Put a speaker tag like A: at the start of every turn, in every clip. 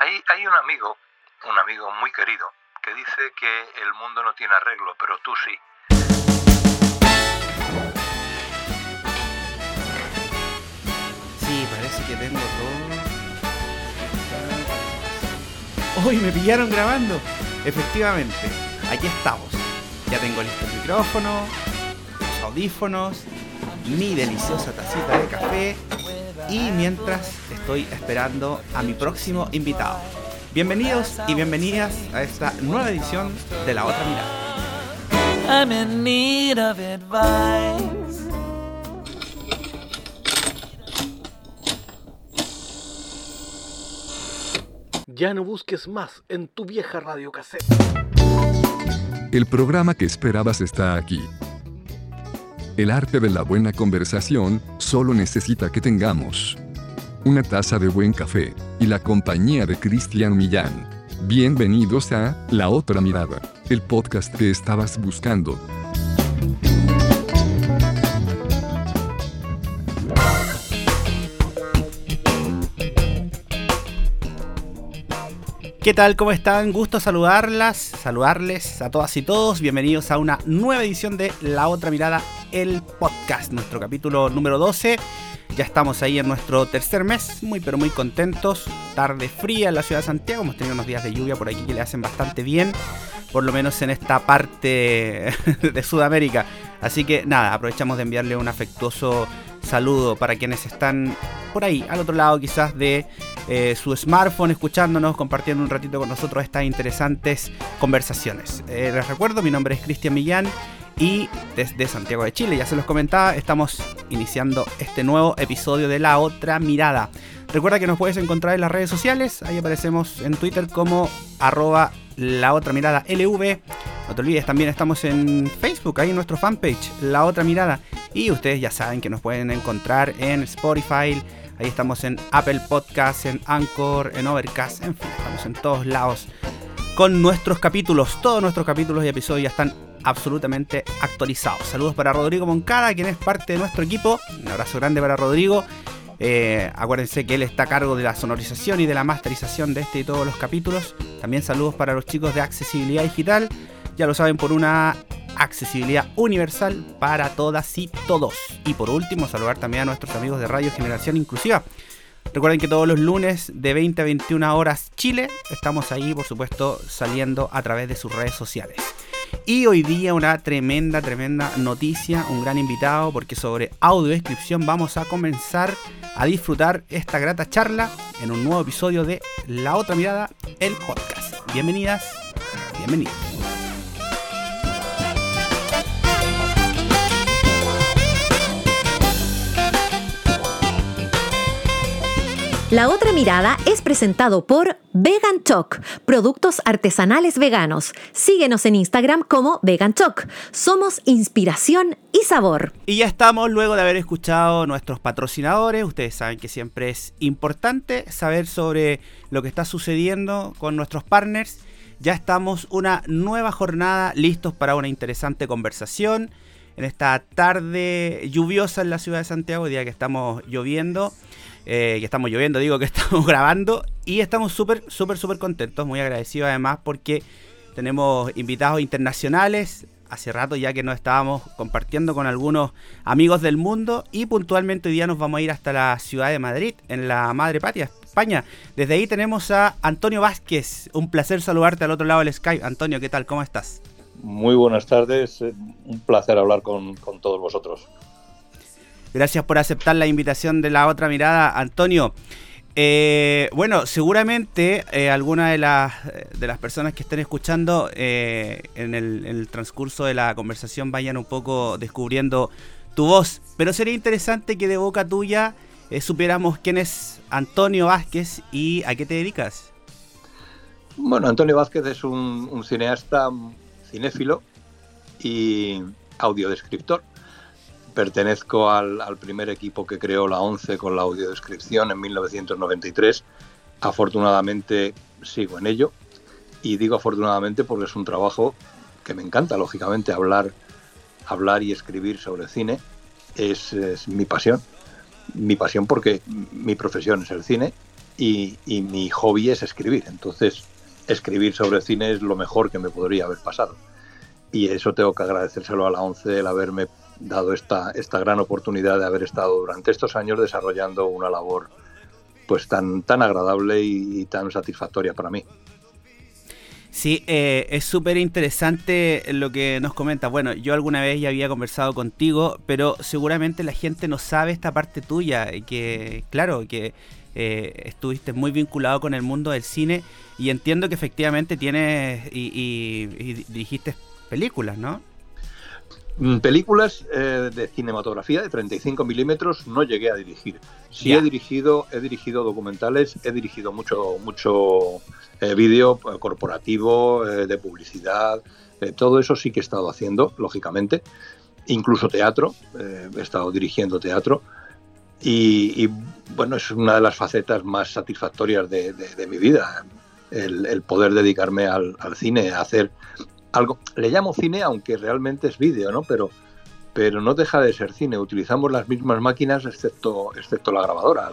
A: Hay, un amigo, un amigo muy querido, que dice que el mundo no tiene arreglo, pero tú sí.
B: Sí, parece que tengo todo. ¡Uy, me pillaron grabando! Efectivamente, aquí estamos. Ya tengo listo el micrófono, los audífonos, mi deliciosa tacita de café y mientras estoy esperando a mi próximo invitado. Bienvenidos y bienvenidas a esta nueva edición de La Otra Mirada.
C: I'm in need of advice.
D: Ya no busques más en tu vieja radio cassette.
E: El programa que esperabas está aquí. El arte de la buena conversación solo necesita que tengamos una taza de buen café y la compañía de Cristian Millán. Bienvenidos a La Otra Mirada, el podcast que estabas buscando.
B: ¿Qué tal? ¿Cómo están? Gusto saludarlas, saludarles a todas y todos. Bienvenidos a una nueva edición de La Otra Mirada, el podcast, nuestro capítulo número 12. Ya estamos ahí en nuestro tercer mes, muy pero muy contentos. Tarde fría en la ciudad de Santiago, hemos tenido unos días de lluvia por aquí que le hacen bastante bien, por lo menos en esta parte de Sudamérica. Así que nada, aprovechamos de enviarle un afectuoso saludo para quienes están por ahí, al otro lado quizás de eh, su smartphone, escuchándonos, compartiendo un ratito con nosotros estas interesantes conversaciones. Eh, les recuerdo, mi nombre es Cristian Millán y desde Santiago de Chile, ya se los comentaba, estamos iniciando este nuevo episodio de La Otra Mirada. Recuerda que nos puedes encontrar en las redes sociales, ahí aparecemos en Twitter como arroba La Otra Mirada LV. No te olvides, también estamos en Facebook, ahí en nuestro fanpage, La Otra Mirada. Y ustedes ya saben que nos pueden encontrar en Spotify, ahí estamos en Apple Podcasts, en Anchor, en Overcast, en fin, estamos en todos lados con nuestros capítulos. Todos nuestros capítulos y episodios ya están absolutamente actualizados. Saludos para Rodrigo Moncada, quien es parte de nuestro equipo. Un abrazo grande para Rodrigo. Eh, acuérdense que él está a cargo de la sonorización y de la masterización de este y todos los capítulos. También saludos para los chicos de accesibilidad digital. Ya lo saben, por una accesibilidad universal para todas y todos. Y por último, saludar también a nuestros amigos de Radio Generación Inclusiva. Recuerden que todos los lunes de 20 a 21 horas Chile estamos ahí, por supuesto, saliendo a través de sus redes sociales. Y hoy día una tremenda, tremenda noticia, un gran invitado, porque sobre audiodescripción vamos a comenzar a disfrutar esta grata charla en un nuevo episodio de La Otra Mirada, el podcast. Bienvenidas, bienvenidos.
F: La otra mirada es presentado por Vegan Choc, productos artesanales veganos. Síguenos en Instagram como Vegan Choc. Somos inspiración y sabor.
B: Y ya estamos luego de haber escuchado nuestros patrocinadores. Ustedes saben que siempre es importante saber sobre lo que está sucediendo con nuestros partners. Ya estamos una nueva jornada listos para una interesante conversación. En esta tarde lluviosa en la ciudad de Santiago, día que estamos lloviendo eh, que estamos lloviendo, digo que estamos grabando y estamos súper, súper, súper contentos, muy agradecidos además porque tenemos invitados internacionales. Hace rato ya que nos estábamos compartiendo con algunos amigos del mundo y puntualmente hoy día nos vamos a ir hasta la ciudad de Madrid, en la Madre Patria, España. Desde ahí tenemos a Antonio Vázquez. Un placer saludarte al otro lado del Skype. Antonio, ¿qué tal? ¿Cómo estás?
A: Muy buenas tardes, un placer hablar con, con todos vosotros.
B: Gracias por aceptar la invitación de la otra mirada, Antonio. Eh, bueno, seguramente eh, alguna de las, de las personas que estén escuchando eh, en, el, transcurso de la conversación vayan un poco descubriendo tu voz, pero sería interesante que de boca tuya supiéramos quién es Antonio Vázquez y a qué te dedicas.
A: Bueno, Antonio Vázquez es un, un cineasta cinéfilo y audiodescriptor pertenezco al, primer equipo que creó la ONCE con la audiodescripción en 1993. Afortunadamente sigo en ello y digo afortunadamente porque es un trabajo que me encanta, lógicamente, hablar, hablar y escribir sobre cine es, mi pasión. Mi pasión porque mi profesión es el cine y, y mi hobby es escribir. Entonces, escribir sobre cine es lo mejor que me podría haber pasado. Y eso tengo que agradecérselo a la ONCE el haberme dado esta, esta gran oportunidad de haber estado durante estos años desarrollando una labor pues tan, tan agradable y, tan satisfactoria para mí.
B: Sí, eh, es súper interesante lo que nos comentas. Bueno, yo alguna vez ya había conversado contigo, pero seguramente la gente no sabe esta parte tuya, y que claro, que eh, estuviste muy vinculado con el mundo del cine y entiendo que efectivamente tienes y, y dirigiste películas, ¿no?
A: Mm, películas eh, de cinematografía de 35 milímetros no llegué a dirigir. Sí he dirigido, he dirigido documentales, he dirigido mucho, mucho eh, vídeo eh, corporativo, de publicidad, todo eso sí que he estado haciendo, lógicamente. Incluso teatro, he estado dirigiendo teatro. Y, bueno, es una de las facetas más satisfactorias de, mi vida, el, poder dedicarme al, al cine, a hacer algo, le llamo cine aunque realmente es vídeo, ¿no? Pero, pero no deja de ser cine. Utilizamos las mismas máquinas excepto, excepto la grabadora.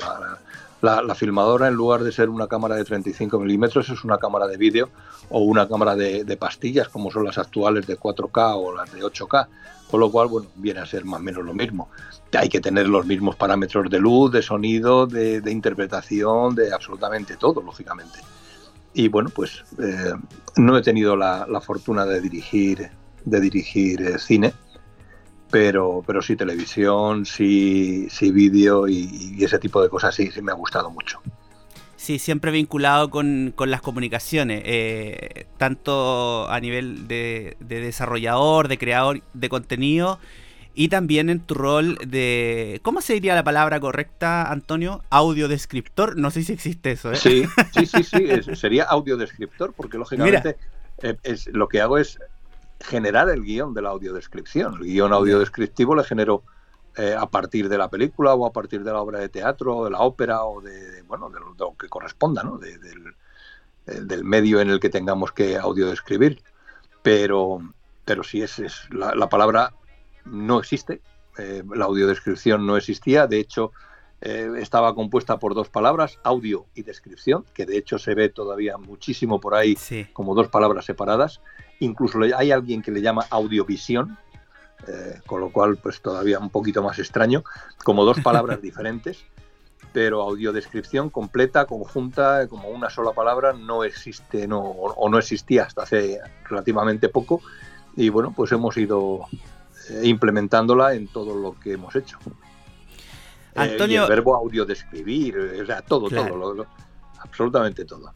A: La, filmadora, en lugar de ser una cámara de 35 milímetros, es una cámara de vídeo o una cámara de, pastillas, como son las actuales de 4K o las de 8K. Con lo cual, bueno, viene a ser más o menos lo mismo. Hay que tener los mismos parámetros de luz, de sonido, de interpretación, de absolutamente todo, lógicamente y bueno, pues eh, no he tenido la, fortuna de dirigir, de dirigir eh, cine, pero, pero sí televisión, sí, sí vídeo y, ese tipo de cosas sí, sí me ha gustado mucho.
B: Sí, siempre vinculado con, las comunicaciones, eh, tanto a nivel de desarrollador, de creador de contenido, y también en tu rol de. ¿Cómo se diría la palabra correcta, Antonio? Audiodescriptor. No sé si existe eso, ¿eh?
A: Sí, sí, sí, sí. sería audiodescriptor, porque lógicamente eh, es, lo que hago es generar el guion de la audiodescripción. El guion audiodescriptivo le genero eh, a partir de la película o a partir de la obra de teatro, de la ópera o de, bueno, de lo, que corresponda, ¿no? del, eh, del, medio en el que tengamos que audiodescribir. Pero, pero sí es, es la, la palabra no existe, eh, la audiodescripción no existía, de hecho eh, estaba compuesta por dos palabras, audio y descripción, que de hecho se ve todavía muchísimo por ahí como dos palabras separadas, incluso hay alguien que le llama audiovisión, eh, con lo cual pues todavía un poquito más extraño, como dos palabras diferentes, pero audiodescripción completa, conjunta, como una sola palabra, no existe no, o no existía hasta hace relativamente poco, y bueno, pues hemos ido implementándola en todo lo que hemos hecho. Eh, Antonio, el verbo audio describir, eh, o sea, todo, todo, absolutamente todo.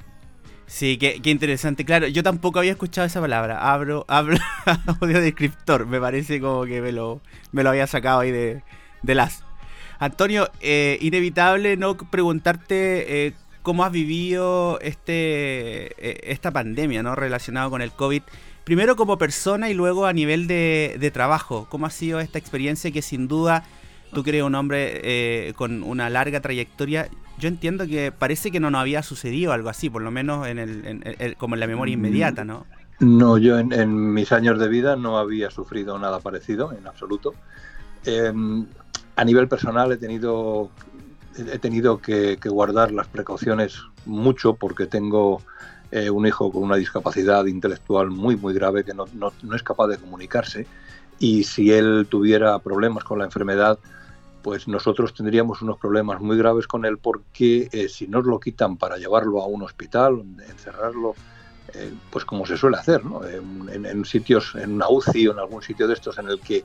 B: Sí, qué, interesante. Claro, yo tampoco había escuchado esa palabra. Abro, abro audio descriptor. Me parece como que me lo, me lo había sacado ahí de, las. Antonio, inevitable no preguntarte cómo has vivido este, esta pandemia, ¿no? Relacionado con el COVID primero como persona y luego a nivel de, trabajo. ¿Cómo ha sido esta experiencia que sin duda tú crees un hombre eh, con una larga trayectoria? Yo entiendo que parece que no nos había sucedido algo así, por lo menos en el, como en la memoria mm, inmediata, ¿no?
A: No, yo en, mis años de vida no había sufrido nada parecido, en absoluto. Em, a nivel personal he tenido, he tenido que guardar las precauciones mucho porque tengo eh, un hijo con una discapacidad intelectual muy, muy grave que no, es capaz de comunicarse y si él tuviera problemas con la enfermedad, pues nosotros tendríamos unos problemas muy graves con él porque eh, si nos lo quitan para llevarlo a un hospital, encerrarlo, eh, pues como se suele hacer, ¿no? en, en, sitios, en una UCI o en algún sitio de estos en el que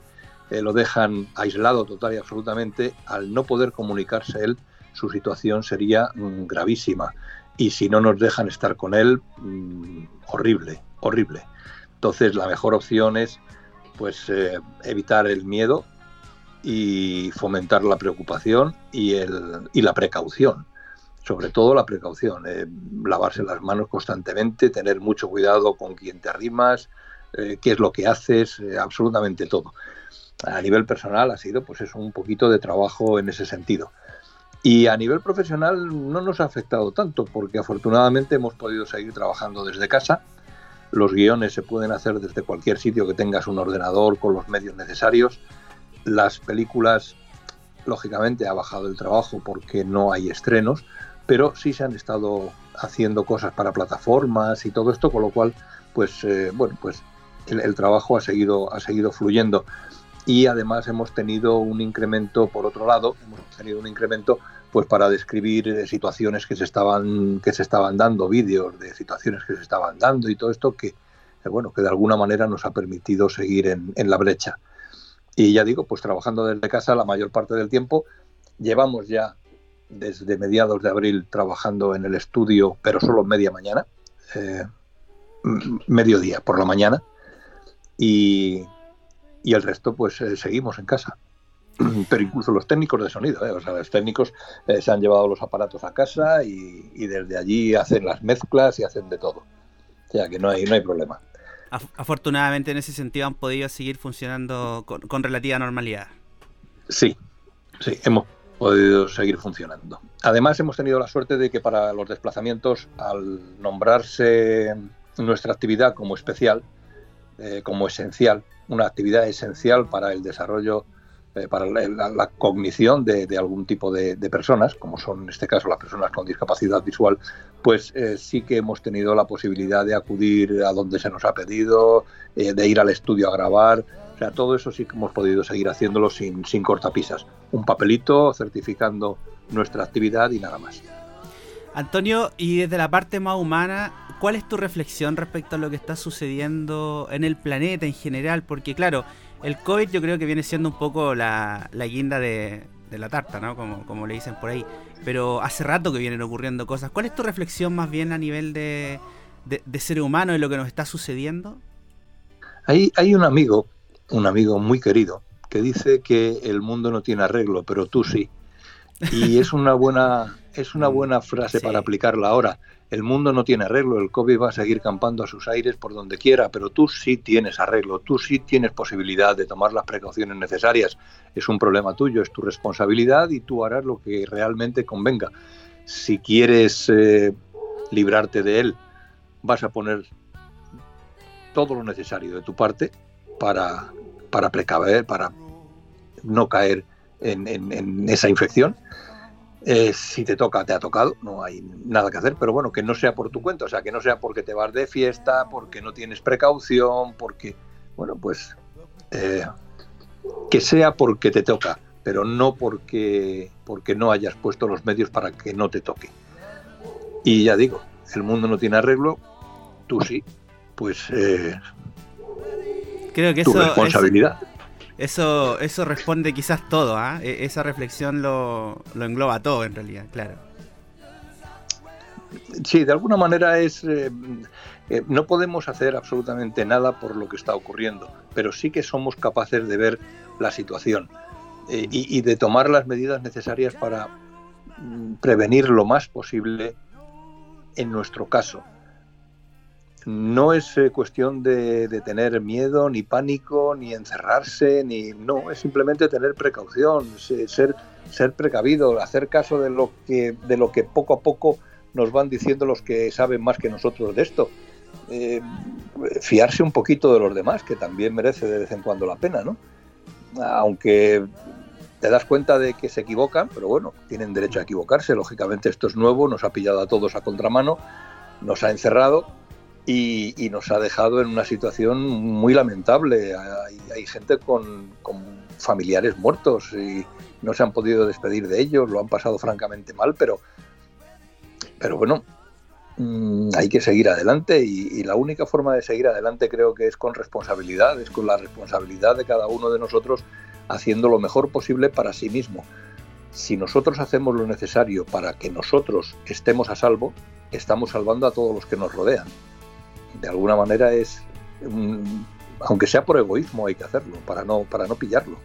A: lo dejan aislado total y absolutamente, al no poder comunicarse él, su situación sería mm, gravísima y si no nos dejan estar con él, mm, horrible, horrible. Entonces la mejor opción es pues eh, evitar el miedo y fomentar la preocupación y, el, y la precaución. Sobre todo la precaución, eh, lavarse las manos constantemente, tener mucho cuidado con quién te arrimas, eh, qué es lo que haces, absolutamente todo. A nivel personal ha sido pues es un poquito de trabajo en ese sentido. Y a nivel profesional no nos ha afectado tanto porque afortunadamente hemos podido seguir trabajando desde casa. Los guiones se pueden hacer desde cualquier sitio que tengas un ordenador con los medios necesarios. Las películas, lógicamente, ha bajado el trabajo porque no hay estrenos, pero sí se han estado haciendo cosas para plataformas y todo esto, con lo cual, pues eh, bueno, pues el, el, trabajo ha seguido, ha seguido fluyendo. Y además hemos tenido un incremento, por otro lado, hemos tenido un incremento pues para describir eh, situaciones que se estaban, que se estaban dando, vídeos de situaciones que se estaban dando y todo esto que, eh, bueno, que de alguna manera nos ha permitido seguir en, la brecha. Y ya digo, pues trabajando desde casa la mayor parte del tiempo, llevamos ya desde mediados de abril trabajando en el estudio, pero solo media mañana, eh, mediodía por la mañana, y, y el resto pues eh, seguimos en casa. Pero incluso los técnicos de sonido, eh, o sea, los técnicos eh, se han llevado los aparatos a casa y, y, desde allí hacen las mezclas y hacen de todo. O sea que no hay, no hay problema.
B: Afortunadamente en ese sentido han podido seguir funcionando con, con relativa normalidad.
A: Sí, sí, hemos podido seguir funcionando. Además, hemos tenido la suerte de que para los desplazamientos, al nombrarse nuestra actividad como especial, eh, como esencial, una actividad esencial para el desarrollo, eh, para la, cognición de, algún tipo de, de, personas, como son en este caso las personas con discapacidad visual, pues eh, sí que hemos tenido la posibilidad de acudir a donde se nos ha pedido, eh, de ir al estudio a grabar, o sea, todo eso sí que hemos podido seguir haciéndolo sin, sin cortapisas. Un papelito certificando nuestra actividad y nada más.
B: Antonio, y desde la parte más humana, ¿cuál es tu reflexión respecto a lo que está sucediendo en el planeta en general? Porque claro, el COVID yo creo que viene siendo un poco la, la guinda de, de, la tarta, ¿no? Como, como le dicen por ahí. Pero hace rato que vienen ocurriendo cosas. ¿Cuál es tu reflexión más bien a nivel de, de, ser humano y lo que nos está sucediendo?
A: Hay, hay un amigo un amigo muy querido que dice que el mundo no tiene arreglo, pero tú sí. Y es una buena, es una buena frase sí. para aplicarla ahora. El mundo no tiene arreglo, el COVID va a seguir campando a sus aires por donde quiera, pero tú sí tienes arreglo, tú sí tienes posibilidad de tomar las precauciones necesarias. Es un problema tuyo, es tu responsabilidad y tú harás lo que realmente convenga. Si quieres eh, librarte de él, vas a poner todo lo necesario de tu parte para, para precaver, para no caer en, en, en esa infección. Eh, si te toca, te ha tocado, no hay nada que hacer, pero bueno, que no sea por tu cuenta, o sea, que no sea porque te vas de fiesta, porque no tienes precaución, porque, bueno, pues eh, que sea porque te toca, pero no porque, porque no hayas puesto los medios para que no te toque. Y ya digo, el mundo no tiene arreglo, tú sí, pues eh,
B: creo que
A: tu
B: eso,
A: responsabilidad.
B: Eso, eso responde quizás todo, ¿eh? esa reflexión lo, lo, engloba todo en realidad, claro.
A: Sí, de alguna manera es... Eh, eh, no podemos hacer absolutamente nada por lo que está ocurriendo, pero sí que somos capaces de ver la situación eh, y, y, de tomar las medidas necesarias para mm, prevenir lo más posible en nuestro caso no es eh, cuestión de, tener miedo, ni pánico, ni encerrarse, ni no, es simplemente tener precaución, ser, ser precavido, hacer caso de lo que de lo que poco a poco nos van diciendo los que saben más que nosotros de esto. Eh, fiarse un poquito de los demás, que también merece de vez en cuando la pena, ¿no? Aunque te das cuenta de que se equivocan, pero bueno, tienen derecho a equivocarse, lógicamente esto es nuevo, nos ha pillado a todos a contramano, nos ha encerrado, y, y, nos ha dejado en una situación muy lamentable. Hay, gente con, familiares muertos y no se han podido despedir de ellos, lo han pasado francamente mal, pero, pero bueno, mmm, hay que seguir adelante y, la única forma de seguir adelante creo que es con responsabilidad, es con la responsabilidad de cada uno de nosotros haciendo lo mejor posible para sí mismo. Si nosotros hacemos lo necesario para que nosotros estemos a salvo, estamos salvando a todos los que nos rodean de alguna manera es, um, aunque sea por egoísmo, hay que hacerlo, para no, para no pillarlo.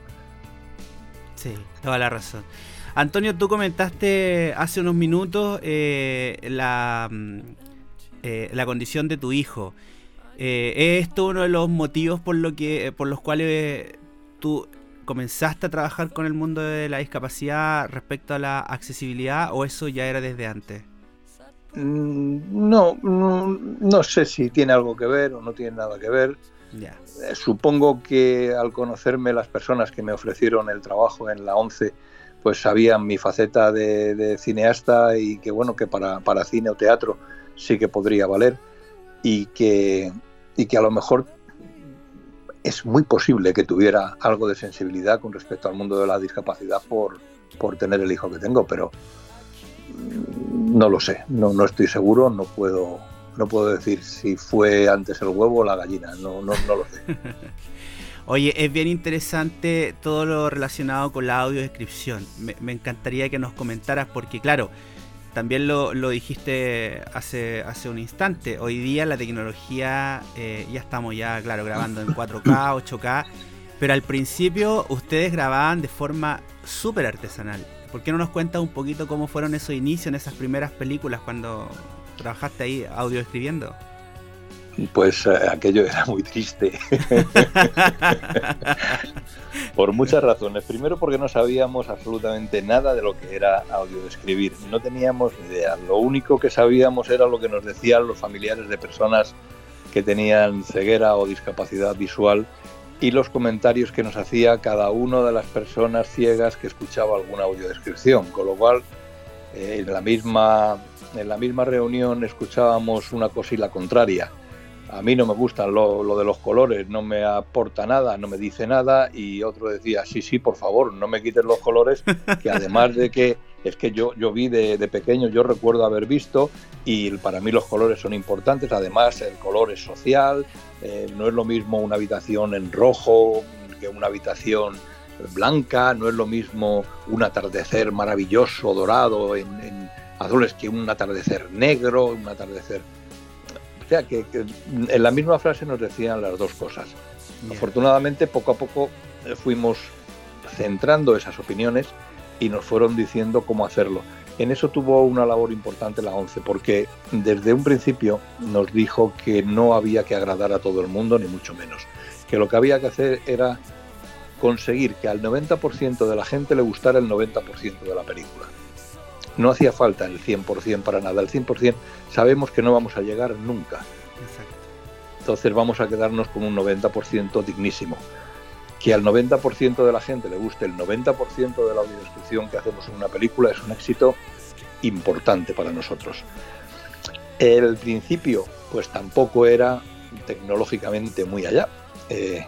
B: Sí, toda la razón. Antonio, tú comentaste hace unos minutos eh, la, eh, la condición de tu hijo. Eh, ¿Es esto uno de los motivos por, lo que, por los cuales tú comenzaste a trabajar con el mundo de la discapacidad respecto a la accesibilidad o eso ya era desde antes?
A: Mm, no, no, no, sé si tiene algo que ver o no tiene nada que ver.
B: Yeah.
A: Eh, supongo que al conocerme las personas que me ofrecieron el trabajo en la 11, pues sabían mi faceta de, cineasta y que bueno, que para, para, cine o teatro sí que podría valer y que, y que a lo mejor es muy posible que tuviera algo de sensibilidad con respecto al mundo de la discapacidad por, por tener el hijo que tengo, pero no lo sé, no, no estoy seguro, no puedo, no puedo decir si fue antes el huevo o la gallina, no, no, no lo sé.
B: Oye, es bien interesante todo lo relacionado con la audiodescripción. Me, me encantaría que nos comentaras porque, claro, también lo, dijiste hace, hace un instante. Hoy día la tecnología, eh, ya estamos ya, claro, grabando en 4K, 8K, pero al principio ustedes grababan de forma súper artesanal. ¿Por qué no nos cuentas un poquito cómo fueron esos inicios en esas primeras películas cuando trabajaste ahí audio escribiendo?
A: Pues eh, aquello era muy triste. Por muchas razones. Primero porque no sabíamos absolutamente nada de lo que era audio escribir. No teníamos ni idea. Lo único que sabíamos era lo que nos decían los familiares de personas que tenían ceguera o discapacidad visual y los comentarios que nos hacía cada una de las personas ciegas que escuchaba alguna audiodescripción. Con lo cual, eh, en, la misma, en la misma reunión escuchábamos una cosa y la contraria a mí no me gusta lo, de los colores, no me aporta nada, no me dice nada y otro decía, sí, sí, por favor, no me quites los colores, que además de que es que yo, yo vi de, pequeño, yo recuerdo haber visto y para mí los colores son importantes, además el color es social, eh, no es lo mismo una habitación en rojo que una habitación blanca, no es lo mismo un atardecer maravilloso, dorado en, en azules que un atardecer negro, un atardecer sea, que, en la misma frase nos decían las dos cosas. Afortunadamente, poco a poco eh, fuimos centrando esas opiniones y nos fueron diciendo cómo hacerlo. En eso tuvo una labor importante la ONCE, porque desde un principio nos dijo que no había que agradar a todo el mundo, ni mucho menos. Que lo que había que hacer era conseguir que al 90% de la gente le gustara el 90% de la película. No hacía falta el 100% para nada. El 100% sabemos que no vamos a llegar nunca. Entonces vamos a quedarnos con un 90% dignísimo. Que al 90% de la gente le guste el 90% de la audiodescripción que hacemos en una película es un éxito importante para nosotros. El principio, pues tampoco era tecnológicamente muy allá. Eh,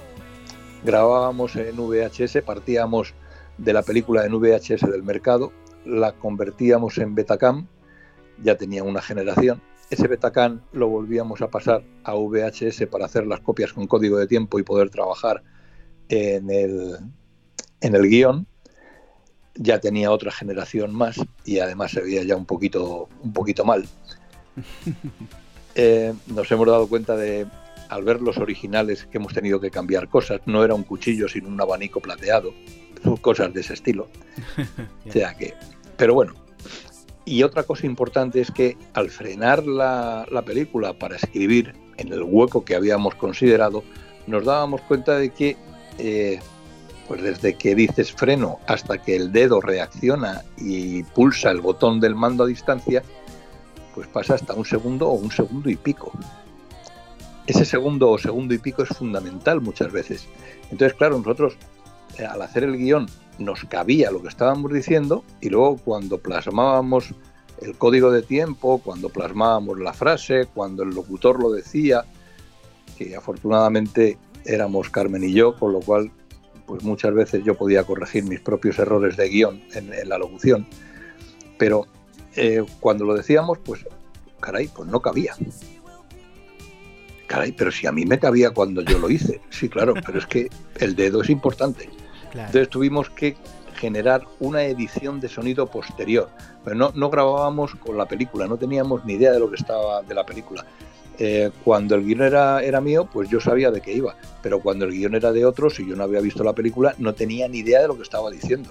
A: grabábamos en VHS, partíamos de la película en VHS del mercado, la convertíamos en Betacam, ya tenía una generación. Ese Betacam lo volvíamos a pasar a VHS para hacer las copias con código de tiempo y poder trabajar en el, en el guion. Ya tenía otra generación más y además se veía ya un poquito, un poquito mal. Eh, nos hemos dado cuenta de, al ver los originales, que hemos tenido que cambiar cosas. No era un cuchillo, sino un abanico plateado cosas de ese estilo. o sea que, pero bueno. Y otra cosa importante es que al frenar la, película para escribir en el hueco que habíamos considerado, nos dábamos cuenta de que, eh, pues desde que dices freno hasta que el dedo reacciona y pulsa el botón del mando a distancia, pues pasa hasta un segundo o un segundo y pico. Ese segundo o segundo y pico es fundamental muchas veces. Entonces, claro, nosotros eh, al hacer el guion nos cabía lo que estábamos diciendo y luego cuando plasmábamos el código de tiempo, cuando plasmábamos la frase, cuando el locutor lo decía, que afortunadamente éramos Carmen y yo, con lo cual pues muchas veces yo podía corregir mis propios errores de guion en, la locución, pero eh, cuando lo decíamos, pues caray, pues no cabía caray, pero si a mí me cabía cuando yo lo hice. Sí, claro, pero es que el dedo es importante. Entonces tuvimos que generar una edición de sonido posterior. Pero no, no grabábamos con la película, no teníamos ni idea de lo que estaba de la película. Eh, cuando el guion era, mío, pues yo sabía de qué iba. Pero cuando el guion era de otros y yo no había visto la película, no tenía ni idea de lo que estaba diciendo.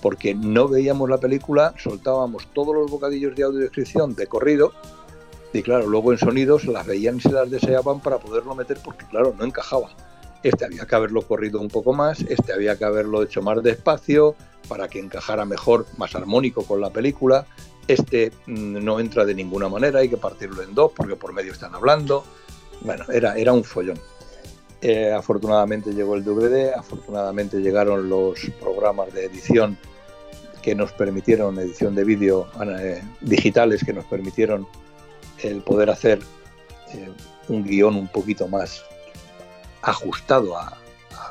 A: Porque no veíamos la película, soltábamos todos los bocadillos de audiodescripción de corrido y claro, luego en sonidos las veían y se las deseaban para poderlo meter porque claro, no encajaba. Este había que haberlo corrido un poco más, este había que haberlo hecho más despacio para que encajara mejor, más armónico con la película. Este mm, no entra de ninguna manera, hay que partirlo en dos porque por medio están hablando. Bueno, era, era un follón. Eh, afortunadamente llegó el DVD, afortunadamente llegaron los programas de edición que nos permitieron, edición de vídeo eh, digitales que nos permitieron el poder hacer eh, un guion un poquito más ajustado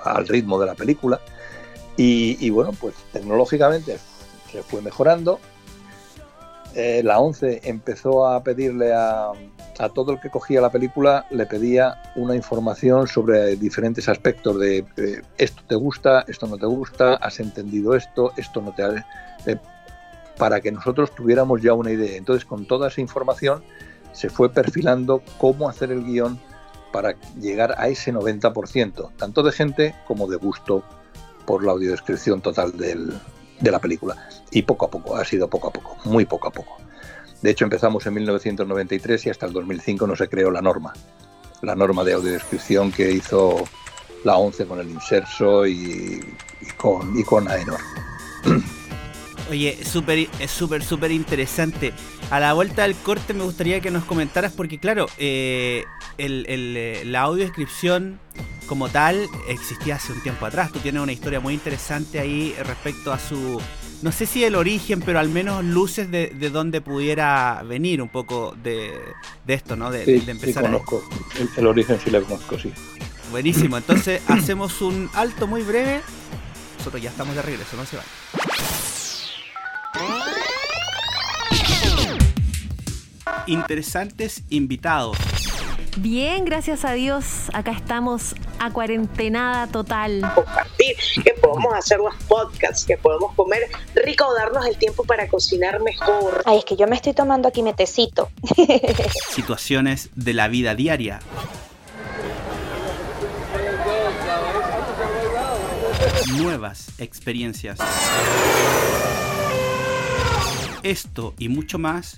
A: al ritmo de la película. Y, bueno, pues tecnológicamente se fue mejorando. Eh, la 11 empezó a pedirle a, todo el que cogía la película, le pedía una información sobre diferentes aspectos de, esto te gusta, esto no te gusta, has entendido esto, esto no te ha... Eh, para que nosotros tuviéramos ya una idea. Entonces, con toda esa información se fue perfilando cómo hacer el guion para llegar a ese 90%, tanto de gente como de gusto por la audiodescripción total del, de la película. Y poco a poco, ha sido poco a poco, muy poco a poco. De hecho, empezamos en 1993 y hasta el 2005 no se creó la norma. La norma de audiodescripción que hizo la 11 con el Inserso y, con, y con Aenor.
B: Oye, súper, súper, súper interesante. A la vuelta del corte me gustaría que nos comentaras, porque claro, eh, el, eh, la audiodescripción como tal existía hace un tiempo atrás. Tú tienes una historia muy interesante ahí respecto a su, no sé si el origen, pero al menos luces de, de dónde pudiera venir un poco de, esto, ¿no? De,
A: de empezar. Sí, conozco. El, el, origen sí lo conozco, sí.
B: Buenísimo. Entonces hacemos un alto muy breve. Nosotros ya estamos de regreso, no se van. Interesantes invitados.
F: Bien, gracias a Dios. Acá estamos a cuarentenada total.
G: Compartir, que podemos hacer los podcasts, que podemos comer rico darnos el tiempo para cocinar mejor.
H: Ay, es que yo me estoy tomando aquí metecito.
B: Situaciones de la vida diaria. Nuevas experiencias. Esto y mucho más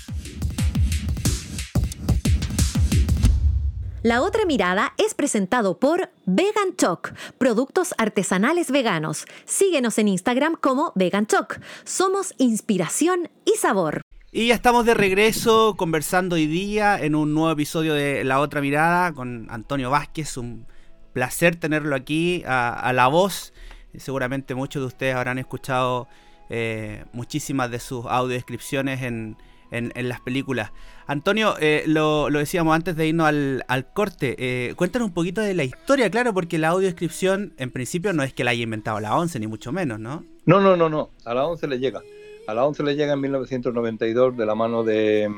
F: La otra mirada es presentado por Vegan Choc, productos artesanales veganos. Síguenos en Instagram como Vegan Choc. Somos inspiración y sabor.
B: Y ya estamos de regreso conversando hoy día en un nuevo episodio de La Otra Mirada con Antonio Vázquez. Un placer tenerlo aquí a, la voz. Seguramente muchos de ustedes habrán escuchado eh, muchísimas de sus audiodescripciones en, en, las películas. Antonio, eh, lo, decíamos antes de irnos al, corte. Eh, cuéntanos un poquito de la historia, claro, porque la audiodescripción en principio no es que la haya inventado la 11, ni mucho menos, ¿no?
A: No, no, no, no. A la 11 le llega. A la 11 le llega en 1992 de la mano de,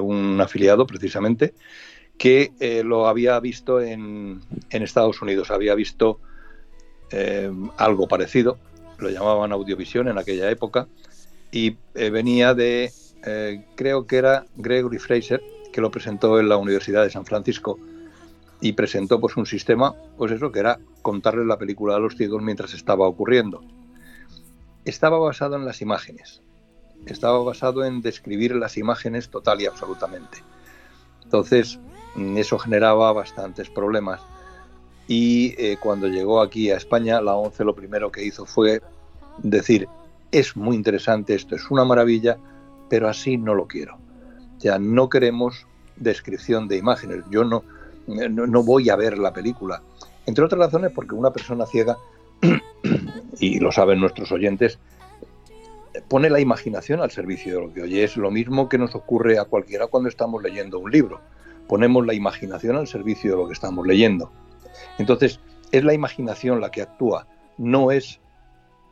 A: un afiliado, precisamente, que eh, lo había visto en, en, Estados Unidos. Había visto algo parecido, lo llamaban audiovisión en aquella época, y venía de eh, creo que era Gregory Fraser, que lo presentó en la Universidad de San Francisco y presentó pues un sistema, pues eso, que era contarle la película a los ciegos mientras estaba ocurriendo. Estaba basado en las imágenes, estaba basado en describir las imágenes total y absolutamente. Entonces, eso generaba bastantes problemas. Y eh, cuando llegó aquí a España, la ONCE lo primero que hizo fue decir, es muy interesante, esto es una maravilla, pero así no lo quiero. Ya no queremos descripción de imágenes. Yo no, no, voy a ver la película. Entre otras razones porque una persona ciega, y lo saben nuestros oyentes, pone la imaginación al servicio de lo que oye. Es lo mismo que nos ocurre a cualquiera cuando estamos leyendo un libro. Ponemos la imaginación al servicio de lo que estamos leyendo. Entonces, es la imaginación la que actúa, no es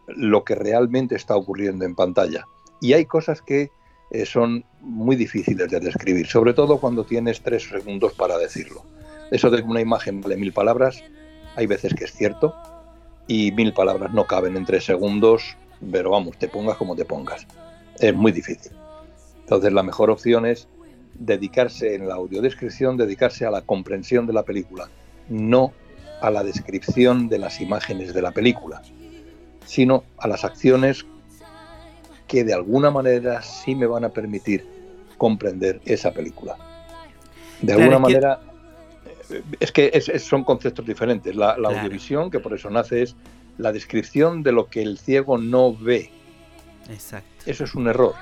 A: lo que realmente está ocurriendo en pantalla. Y hay cosas que eh, son muy difíciles de describir, sobre todo cuando tienes tres segundos para decirlo. Eso de que una imagen vale mil palabras, hay veces que es cierto, y mil palabras no caben en tres segundos, pero vamos, te pongas como te pongas. Es muy difícil. Entonces la mejor opción es dedicarse en la audiodescripción, dedicarse a la comprensión de la película, no a la descripción de las imágenes de la película, sino a las acciones que de alguna manera sí me van a permitir comprender esa película. De alguna manera, es que son conceptos diferentes. La, audiovisión, que por eso nace, es la descripción de lo que el ciego no ve.
B: Exacto.
A: Eso es un error.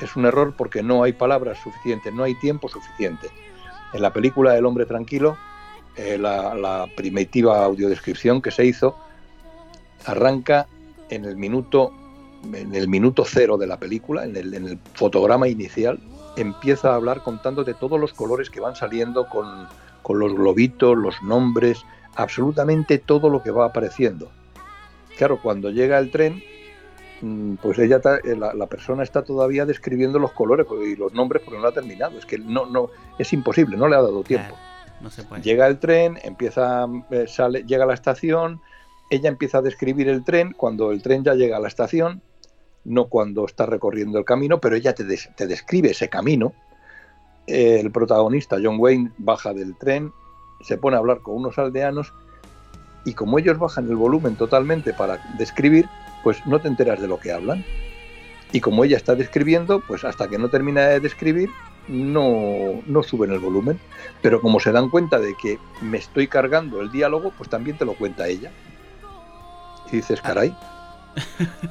A: Es un error porque no hay palabras suficientes, no hay tiempo suficiente. En la película El hombre tranquilo, eh, la, la primitiva audiodescripción que se hizo arranca en el minuto en el minuto cero de la película, en el, en el fotograma inicial, empieza a hablar contándote todos los colores que van saliendo con, con los globitos, los nombres, absolutamente todo lo que va apareciendo. Claro, cuando llega el tren, mm, pues ella eh, la, la persona está todavía describiendo los colores y los nombres porque no ha terminado. Es que no, no, es imposible, no le ha dado tiempo.
B: Claro, no se puede.
A: Llega el tren, empieza, eh, sale, llega a la estación, ella empieza a describir el tren cuando el tren ya llega a la estación, no cuando está recorriendo el camino, pero ella te, des- te describe ese camino. Eh, el protagonista, John Wayne, baja del tren, se pone a hablar con unos aldeanos y como ellos bajan el volumen totalmente para describir, pues no te enteras de lo que hablan. Y como ella está describiendo, pues hasta que no termina de describir, no, no suben el volumen. Pero como se dan cuenta de que me estoy cargando el diálogo, pues también te lo cuenta ella. Y dices,
B: Ah.
A: caray.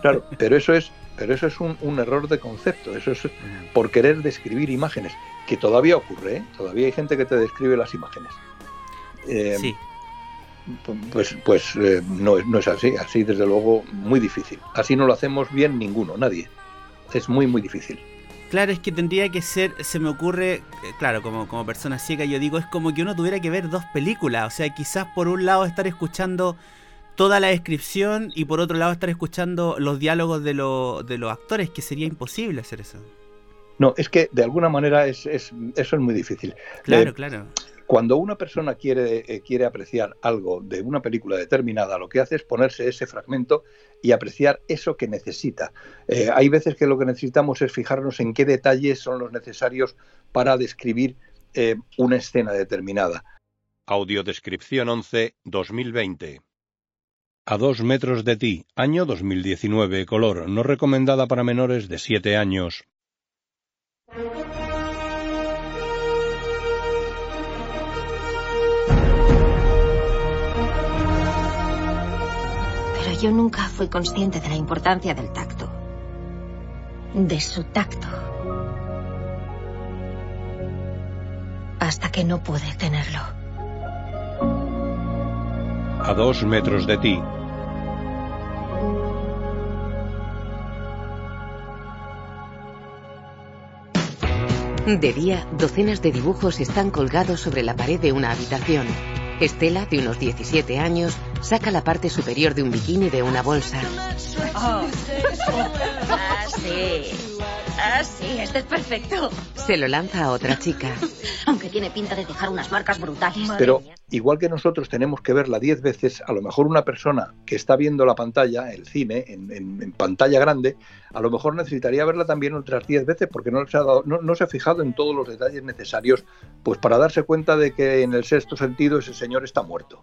A: Claro, pero eso es, pero eso es un, un error de concepto. Eso es
B: Mm.
A: por querer describir imágenes, que todavía ocurre, ¿eh? todavía hay gente que te describe las imágenes. Eh,
B: Sí,
A: Pues, pues eh, no, es- no es así, así desde luego muy difícil. Así no lo hacemos bien ninguno, nadie. Es muy, muy difícil.
B: Claro, es que tendría que ser, se me ocurre, claro, como, como persona ciega, yo digo, es como que uno tuviera que ver dos películas. O sea, quizás por un lado estar escuchando toda la descripción y por otro lado estar escuchando los diálogos de, lo- de los actores, que sería imposible hacer eso.
A: No, es que de alguna manera es, es- eso es muy difícil.
B: Claro,
A: Eh,
B: claro.
A: Cuando una persona quiere, eh, quiere apreciar algo de una película determinada, lo que hace es ponerse ese fragmento y apreciar eso que necesita. Eh, hay veces que lo que necesitamos es fijarnos en qué detalles son los necesarios para describir eh, una escena determinada.
I: Audiodescripción 11 2020. A dos metros de ti, año 2019, color, no recomendada para menores de 7 años.
J: Pero yo nunca fui consciente de la importancia del tacto. De su tacto. Hasta que no pude tenerlo.
I: A dos metros de ti.
K: De día, docenas de dibujos están colgados sobre la pared de una habitación. Estela, de unos 17 años, saca la parte superior de un bikini de una bolsa.
J: Ah, sí. Ah, sí, este es perfecto.
K: Se lo lanza a otra chica.
J: Aunque tiene pinta de dejar unas marcas brutales.
A: Pero igual que nosotros tenemos que verla 10 veces, a lo mejor una persona que está viendo la pantalla, el cine, en, en- en pantalla grande, a lo mejor necesitaría verla también otras 10 veces porque no se, ha dado- no, no se ha fijado en todos los detalles necesarios pues para darse cuenta de que en el sexto sentido ese señor está muerto.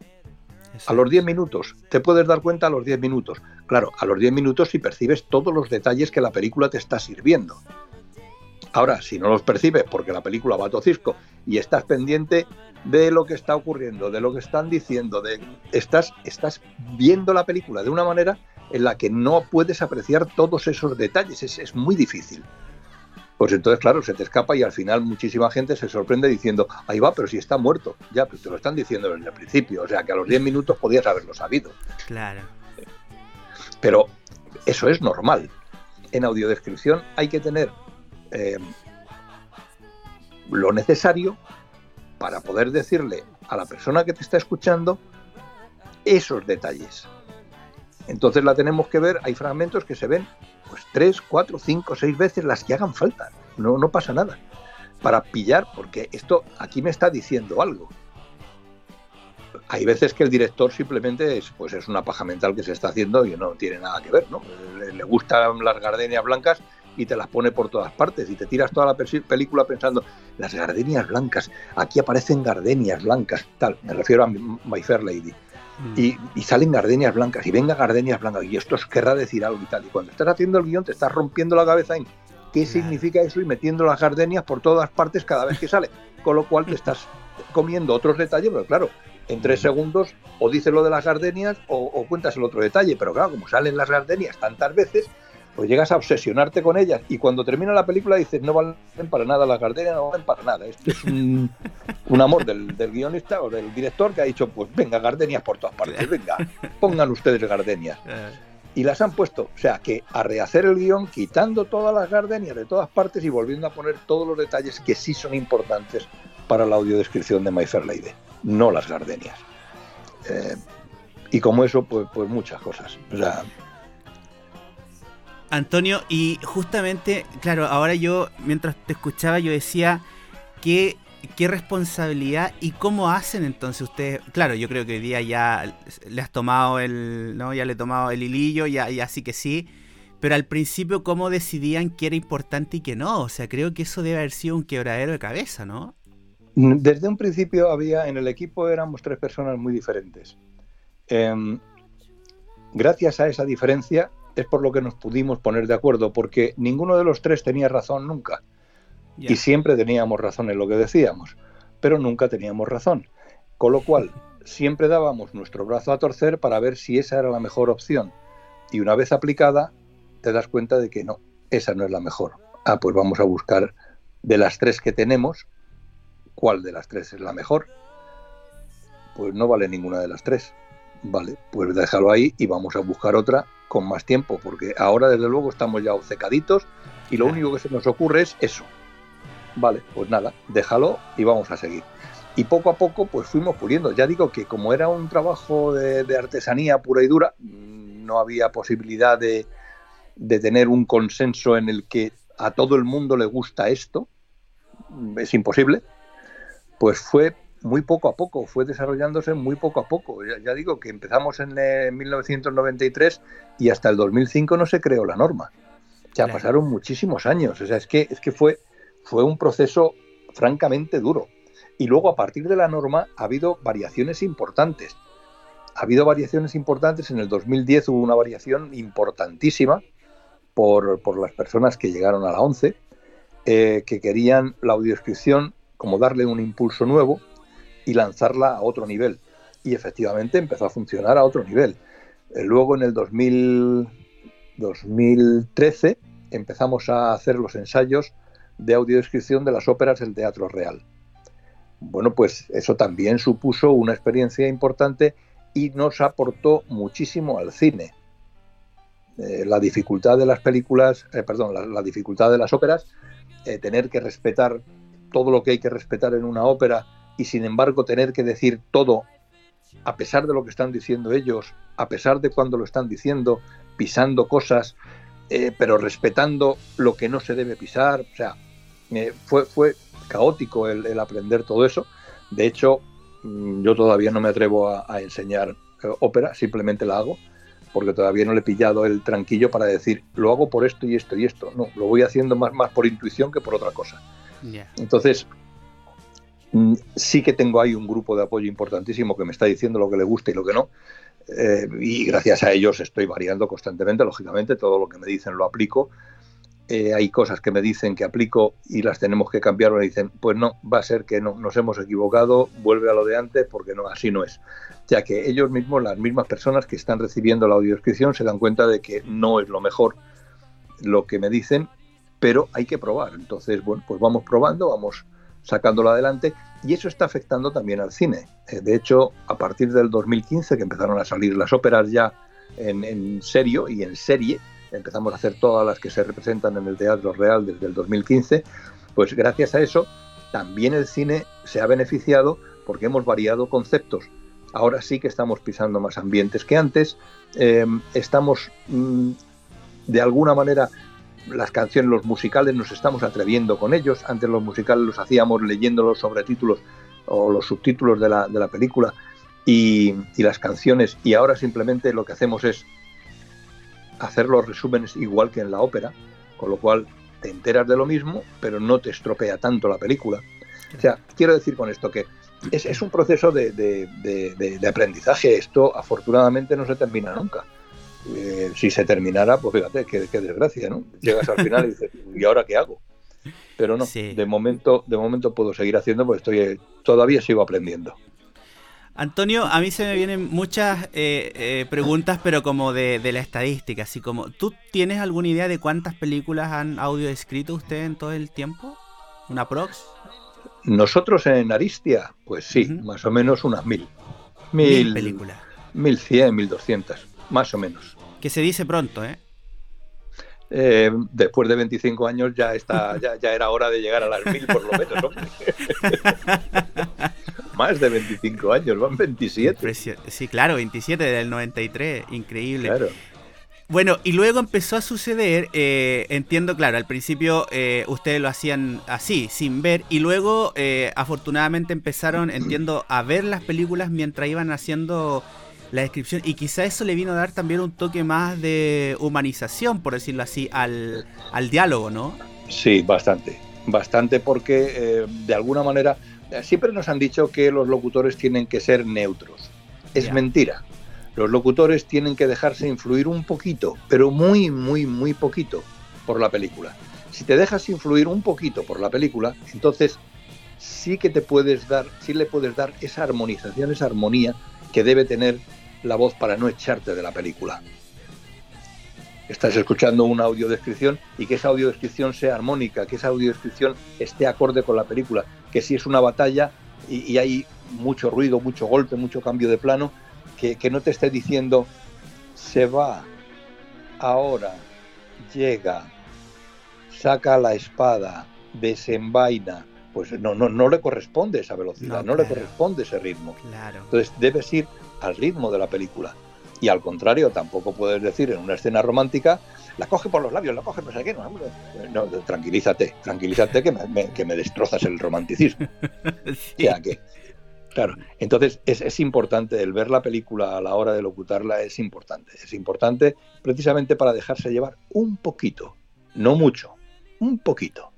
A: A los 10 minutos, te puedes dar cuenta a los 10 minutos. Claro, a los 10 minutos si percibes todos los detalles que la película te está sirviendo. Ahora, si no los percibes porque la película va a tocisco y estás pendiente de lo que está ocurriendo, de lo que están diciendo, de estás, estás viendo la película de una manera en la que no puedes apreciar todos esos detalles, es, es muy difícil. Pues entonces, claro, se te escapa y al final muchísima gente se sorprende diciendo, ahí va, pero si está muerto. Ya, pero te lo están diciendo desde el principio, o sea que a los 10 minutos podías haberlo sabido.
B: Claro.
A: Pero eso es normal. En audiodescripción hay que tener eh, lo necesario para poder decirle a la persona que te está escuchando esos detalles. Entonces la tenemos que ver, hay fragmentos que se ven pues tres, cuatro, cinco, seis veces las que hagan falta. No, no pasa nada. Para pillar, porque esto aquí me está diciendo algo. Hay veces que el director simplemente es, pues es una paja mental que se está haciendo y no tiene nada que ver, ¿no? Le, le gustan las gardenias blancas y te las pone por todas partes y te tiras toda la película pensando, las gardenias blancas, aquí aparecen gardenias blancas, tal, me refiero a My Fair Lady. Y, y salen gardenias blancas, y venga gardenias blancas, y esto os querrá decir algo y tal. Y cuando estás haciendo el guion te estás rompiendo la cabeza en qué significa eso y metiendo las gardenias por todas partes cada vez que sale. Con lo cual te estás comiendo otros detalles, pero claro, en tres segundos o dices lo de las gardenias o, o cuentas el otro detalle, pero claro, como salen las gardenias tantas veces, pues llegas a obsesionarte con ellas y cuando termina la película dices no valen para nada las gardenias, no valen para nada. Esto es un, un amor del, del, guionista o del director que ha dicho, pues venga, gardenias por todas partes, venga, pongan ustedes gardenias. Y las han puesto, o sea, que a rehacer el guion, quitando todas las gardenias de todas partes y volviendo a poner todos los detalles que sí son importantes para la audiodescripción de My Fair Lady, no las gardenias. Eh, y como eso, pues, pues muchas cosas. O sea,
B: Antonio, y justamente, claro, ahora yo, mientras te escuchaba, yo decía que qué responsabilidad y cómo hacen entonces ustedes. Claro, yo creo que hoy día ya le has tomado el, ¿no? Ya le he tomado el hilillo, ya, ya sí que sí. Pero al principio, ¿cómo decidían qué era importante y qué no? O sea, creo que eso debe haber sido un quebradero de cabeza, ¿no?
A: Desde un principio había, en el equipo éramos tres personas muy diferentes. Eh, gracias a esa diferencia, es por lo que nos pudimos poner de acuerdo, porque ninguno de los tres tenía razón nunca. Yeah. Y siempre teníamos razón en lo que decíamos, pero nunca teníamos razón. Con lo cual, siempre dábamos nuestro brazo a torcer para ver si esa era la mejor opción. Y una vez aplicada, te das cuenta de que no, esa no es la mejor. Ah, pues vamos a buscar de las tres que tenemos, ¿cuál de las tres es la mejor? Pues no vale ninguna de las tres. Vale, pues déjalo ahí y vamos a buscar otra con más tiempo, porque ahora desde luego estamos ya obcecaditos y lo único que se nos ocurre es eso. Vale, pues nada, déjalo y vamos a seguir. Y poco a poco pues fuimos puliendo. Ya digo que como era un trabajo de, de artesanía pura y dura, no había posibilidad de, de tener un consenso en el que a todo el mundo le gusta esto, es imposible, pues fue muy poco a poco, fue desarrollándose muy poco a poco. Ya, ya digo que empezamos en eh, 1993 y hasta el 2005 no se creó la norma. Ya claro. pasaron muchísimos años. O sea, es que, es que fue, fue un proceso francamente duro. Y luego a partir de la norma ha habido variaciones importantes. Ha habido variaciones importantes. En el 2010 hubo una variación importantísima por, por las personas que llegaron a la 11, eh, que querían la audiodescripción como darle un impulso nuevo y lanzarla a otro nivel. Y efectivamente empezó a funcionar a otro nivel. Eh, luego en el 2000, 2013 empezamos a hacer los ensayos de audiodescripción de las óperas del Teatro Real. Bueno, pues eso también supuso una experiencia importante y nos aportó muchísimo al cine. Eh, la dificultad de las películas, eh, perdón, la, dificultad de las óperas, tener que respetar todo lo que hay que respetar en una ópera y sin embargo tener que decir todo a pesar de lo que están diciendo ellos, a pesar de cuando lo están diciendo, pisando cosas, eh, pero respetando lo que no se debe pisar. O sea, eh, fue, fue caótico el, el, aprender todo eso. De hecho, mm, yo todavía no me atrevo a, a enseñar eh, ópera, simplemente la hago, porque todavía no le he pillado el tranquillo para decir, lo hago por esto y esto y esto. No, lo voy haciendo más, más por intuición que por otra cosa. Yeah. Entonces, sí que tengo ahí un grupo de apoyo importantísimo que me está diciendo lo que le gusta y lo que no. Eh, y gracias a ellos estoy variando constantemente, lógicamente, todo lo que me dicen lo aplico. Eh, hay cosas que me dicen que aplico y las tenemos que cambiar, me dicen, pues no, va a ser que no, nos hemos equivocado, vuelve a lo de antes, porque no, así no es. Ya que ellos mismos, las mismas personas que están recibiendo la audiodescripción, se dan cuenta de que no es lo mejor lo que me dicen, pero hay que probar. Entonces, bueno, pues vamos probando, vamos sacándolo adelante y eso está afectando también al cine. Eh, de hecho, a partir del 2015, que empezaron a salir las óperas ya en, en, serio y en serie, empezamos a hacer todas las que se representan en el Teatro Real desde el 2015, pues gracias a eso también el cine se ha beneficiado porque hemos variado conceptos. Ahora sí que estamos pisando más ambientes que antes, eh, estamos mmm, de alguna manera las canciones, los musicales, nos estamos atreviendo con ellos. Antes los musicales los hacíamos leyendo los sobretítulos o los subtítulos de la, de la película y, y, las canciones, y ahora simplemente lo que hacemos es hacer los resúmenes igual que en la ópera, con lo cual te enteras de lo mismo, pero no te estropea tanto la película. O sea, quiero decir con esto que es, es un proceso de, de, de, de aprendizaje. Esto afortunadamente no se termina nunca. Eh, si se terminara, pues fíjate, qué, qué, desgracia, ¿no? Llegas al final y dices, ¿y ahora qué hago? Pero no, sí. de momento, de momento puedo seguir haciendo porque estoy todavía sigo aprendiendo.
B: Antonio, a mí se me vienen muchas eh, eh, preguntas, pero como de, de, la estadística, así como, ¿tú tienes alguna idea de cuántas películas han audio escrito usted en todo el tiempo? ¿Una prox?
A: Nosotros en Aristia, pues sí, uh -huh. más o menos unas mil.
B: Mil, mil películas.
A: Mil cien, mil doscientas, más o menos.
B: Que se dice pronto, ¿eh?
A: Eh, después de 25 años ya está ya, ya, era hora de llegar a las mil por lo menos hombre. más de 25 años van 27
B: sí claro 27 del 93 increíble claro. bueno y luego empezó a suceder eh, entiendo claro al principio eh, ustedes lo hacían así sin ver y luego eh, afortunadamente empezaron entiendo a ver las películas mientras iban haciendo la descripción y quizá eso le vino a dar también un toque más de humanización, por decirlo así, al, al diálogo, ¿no?
A: Sí, bastante, bastante porque eh, de alguna manera siempre nos han dicho que los locutores tienen que ser neutros. Es yeah. mentira. Los locutores tienen que dejarse influir un poquito, pero muy, muy, muy poquito por la película. Si te dejas influir un poquito por la película, entonces sí que te puedes dar, sí le puedes dar esa armonización, esa armonía que debe tener la voz para no echarte de la película. Estás escuchando una audiodescripción y que esa audiodescripción sea armónica, que esa audiodescripción esté acorde con la película, que si es una batalla y, y hay mucho ruido, mucho golpe, mucho cambio de plano, que, que, no te esté diciendo se va, ahora, llega, saca la espada, desenvaina, pues no, no, no le corresponde esa velocidad, no, no claro. le corresponde ese ritmo.
B: Claro.
A: Entonces debes ir al ritmo de la película. Y al contrario, tampoco puedes decir en una escena romántica, la coge por los labios, la coge, no sé qué, no, no tranquilízate, tranquilízate que me, me, que me destrozas el romanticismo. sí. O sea que, claro, entonces es, es, importante el ver la película a la hora de locutarla, es importante, es importante precisamente para dejarse llevar un poquito, no mucho, un poquito.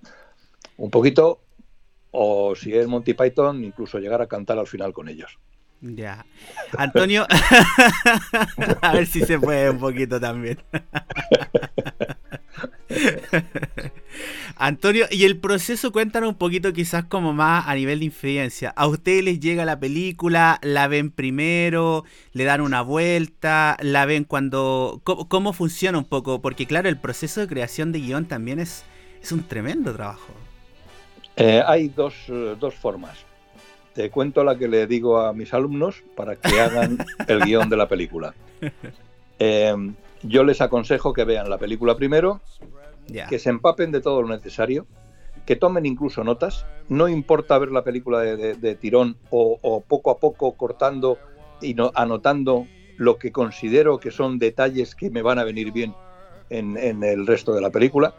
A: Un poquito, o si es Monty Python, incluso llegar a cantar al final con ellos.
B: Ya. Antonio, a ver si se puede un poquito también. Antonio, y el proceso, cuéntanos un poquito quizás como más a nivel de influencia. ¿A ustedes les llega la película? ¿La ven primero? ¿Le dan una vuelta? ¿La ven cuando...? ¿Cómo, cómo funciona un poco? Porque claro, el proceso de creación de guion también es, es un tremendo trabajo.
A: Eh, hay dos, dos formas te cuento la que le digo a mis alumnos para que hagan el guion de la película. Eh, yo les aconsejo que vean la película primero, yeah. que se empapen de todo lo necesario, que tomen incluso notas. No importa ver la película de, de, de tirón o, o, poco a poco cortando y no, anotando lo que considero que son detalles que me van a venir bien en, en el resto de la película.